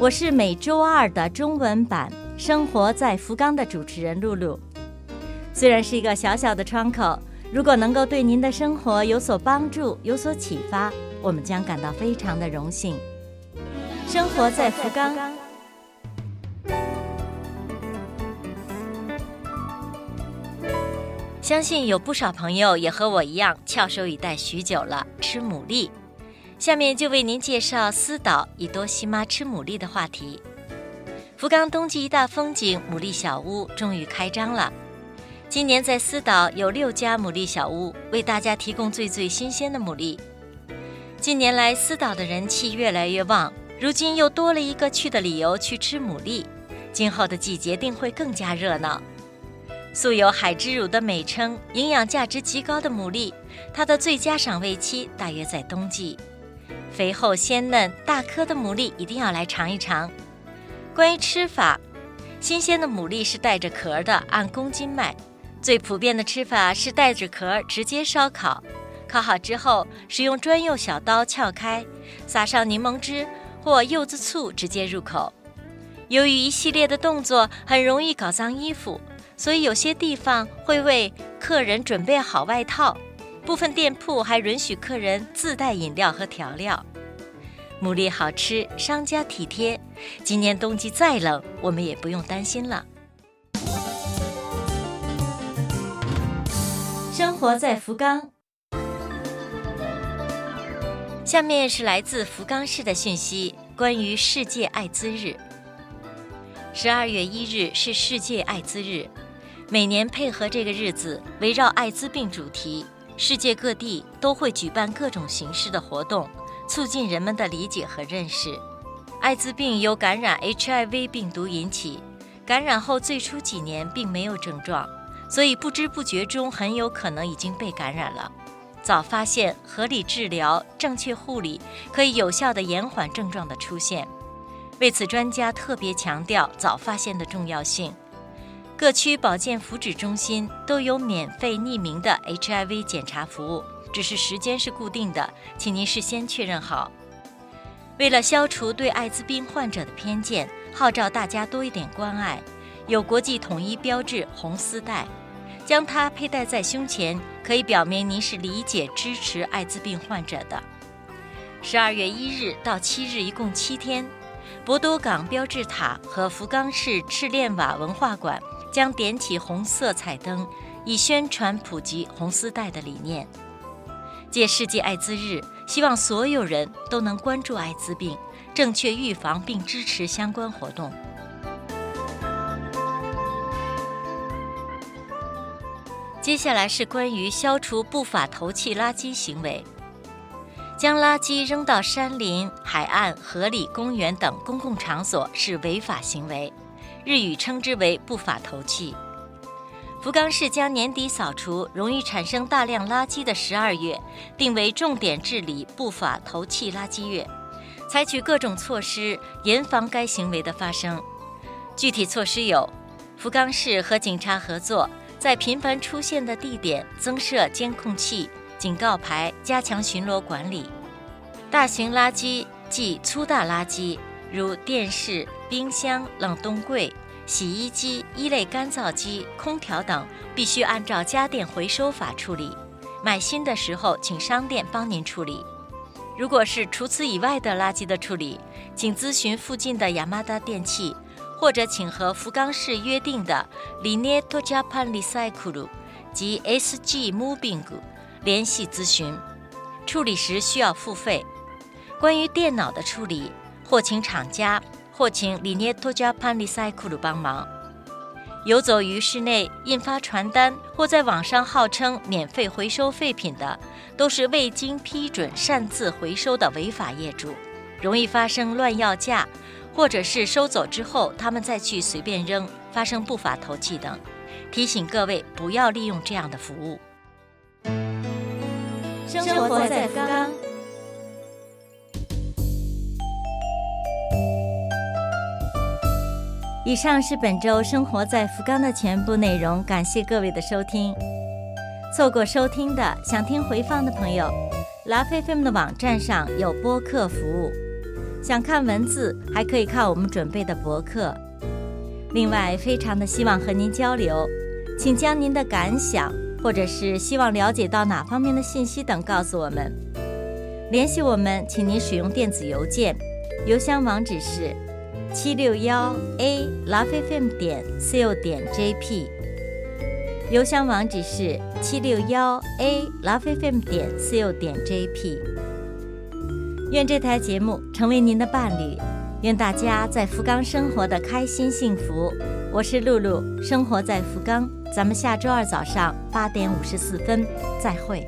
我是每周二的中文版《生活在福冈》的主持人露露。虽然是一个小小的窗口，如果能够对您的生活有所帮助、有所启发，我们将感到非常的荣幸。生活在福冈。相信有不少朋友也和我一样翘首以待许久了，吃牡蛎。下面就为您介绍私岛以多西妈吃牡蛎的话题。福冈冬季一大风景——牡蛎小屋终于开张了。今年在私岛有六家牡蛎小屋，为大家提供最最新鲜的牡蛎。近年来，私岛的人气越来越旺，如今又多了一个去的理由——去吃牡蛎。今后的季节定会更加热闹。素有“海之乳”的美称，营养价值极高的牡蛎，它的最佳赏味期大约在冬季。肥厚鲜嫩、大颗的牡蛎一定要来尝一尝。关于吃法，新鲜的牡蛎是带着壳的，按公斤卖。最普遍的吃法是带着壳直接烧烤，烤好之后使用专用小刀撬开，撒上柠檬汁或柚子醋直接入口。由于一系列的动作很容易搞脏衣服。所以有些地方会为客人准备好外套，部分店铺还允许客人自带饮料和调料。牡蛎好吃，商家体贴。今年冬季再冷，我们也不用担心了。生活在福冈，下面是来自福冈市的讯息，关于世界艾滋日。十二月一日是世界艾滋日。每年配合这个日子，围绕艾滋病主题，世界各地都会举办各种形式的活动，促进人们的理解和认识。艾滋病由感染 HIV 病毒引起，感染后最初几年并没有症状，所以不知不觉中很有可能已经被感染了。早发现、合理治疗、正确护理，可以有效地延缓症状的出现。为此，专家特别强调早发现的重要性。各区保健福祉中心都有免费匿名的 HIV 检查服务，只是时间是固定的，请您事先确认好。为了消除对艾滋病患者的偏见，号召大家多一点关爱，有国际统一标志红丝带，将它佩戴在胸前，可以表明您是理解支持艾滋病患者的。十二月一日到七日，一共七天，博多港标志塔和福冈市赤练瓦文化馆。将点起红色彩灯，以宣传普及红丝带的理念。借世界艾滋日，希望所有人都能关注艾滋病，正确预防并支持相关活动。接下来是关于消除不法投弃垃圾行为。将垃圾扔到山林、海岸、河里、公园等公共场所是违法行为。日语称之为不法投弃。福冈市将年底扫除容易产生大量垃圾的十二月定为重点治理不法投弃垃圾月，采取各种措施严防该行为的发生。具体措施有：福冈市和警察合作，在频繁出现的地点增设监控器、警告牌，加强巡逻管理。大型垃圾即粗大垃圾。如电视、冰箱、冷冻柜、洗衣机、一类干燥机、空调等，必须按照家电回收法处理。买新的时候，请商店帮您处理。如果是除此以外的垃圾的处理，请咨询附近的雅马达电器，或者请和福冈市约定的 Lineto Japan Recycle 及 SG Moving 联系咨询。处理时需要付费。关于电脑的处理。或请厂家，或请里涅托加潘利塞库鲁帮忙。游走于室内印发传单，或在网上号称免费回收废品的，都是未经批准擅自回收的违法业主，容易发生乱要价或者是收走之后他们再去随便扔，发生不法投弃等。提醒各位不要利用这样的服务。生活在福冈。以上是本周生活在福冈的全部内容，感谢各位的收听。错过收听的，想听回放的朋友，拉菲菲姆的网站上有播客服务。想看文字，还可以看我们准备的博客。另外，非常的希望和您交流，请将您的感想，或者是希望了解到哪方面的信息等告诉我们。联系我们，请您使用电子邮件，邮箱网址是。七六幺 a lovefm 点 co 点 jp，邮箱网址是七六幺 a lovefm 点 co 点 jp。愿这台节目成为您的伴侣，愿大家在福冈生活的开心幸福。我是露露，生活在福冈，咱们下周二早上八点五十四分再会。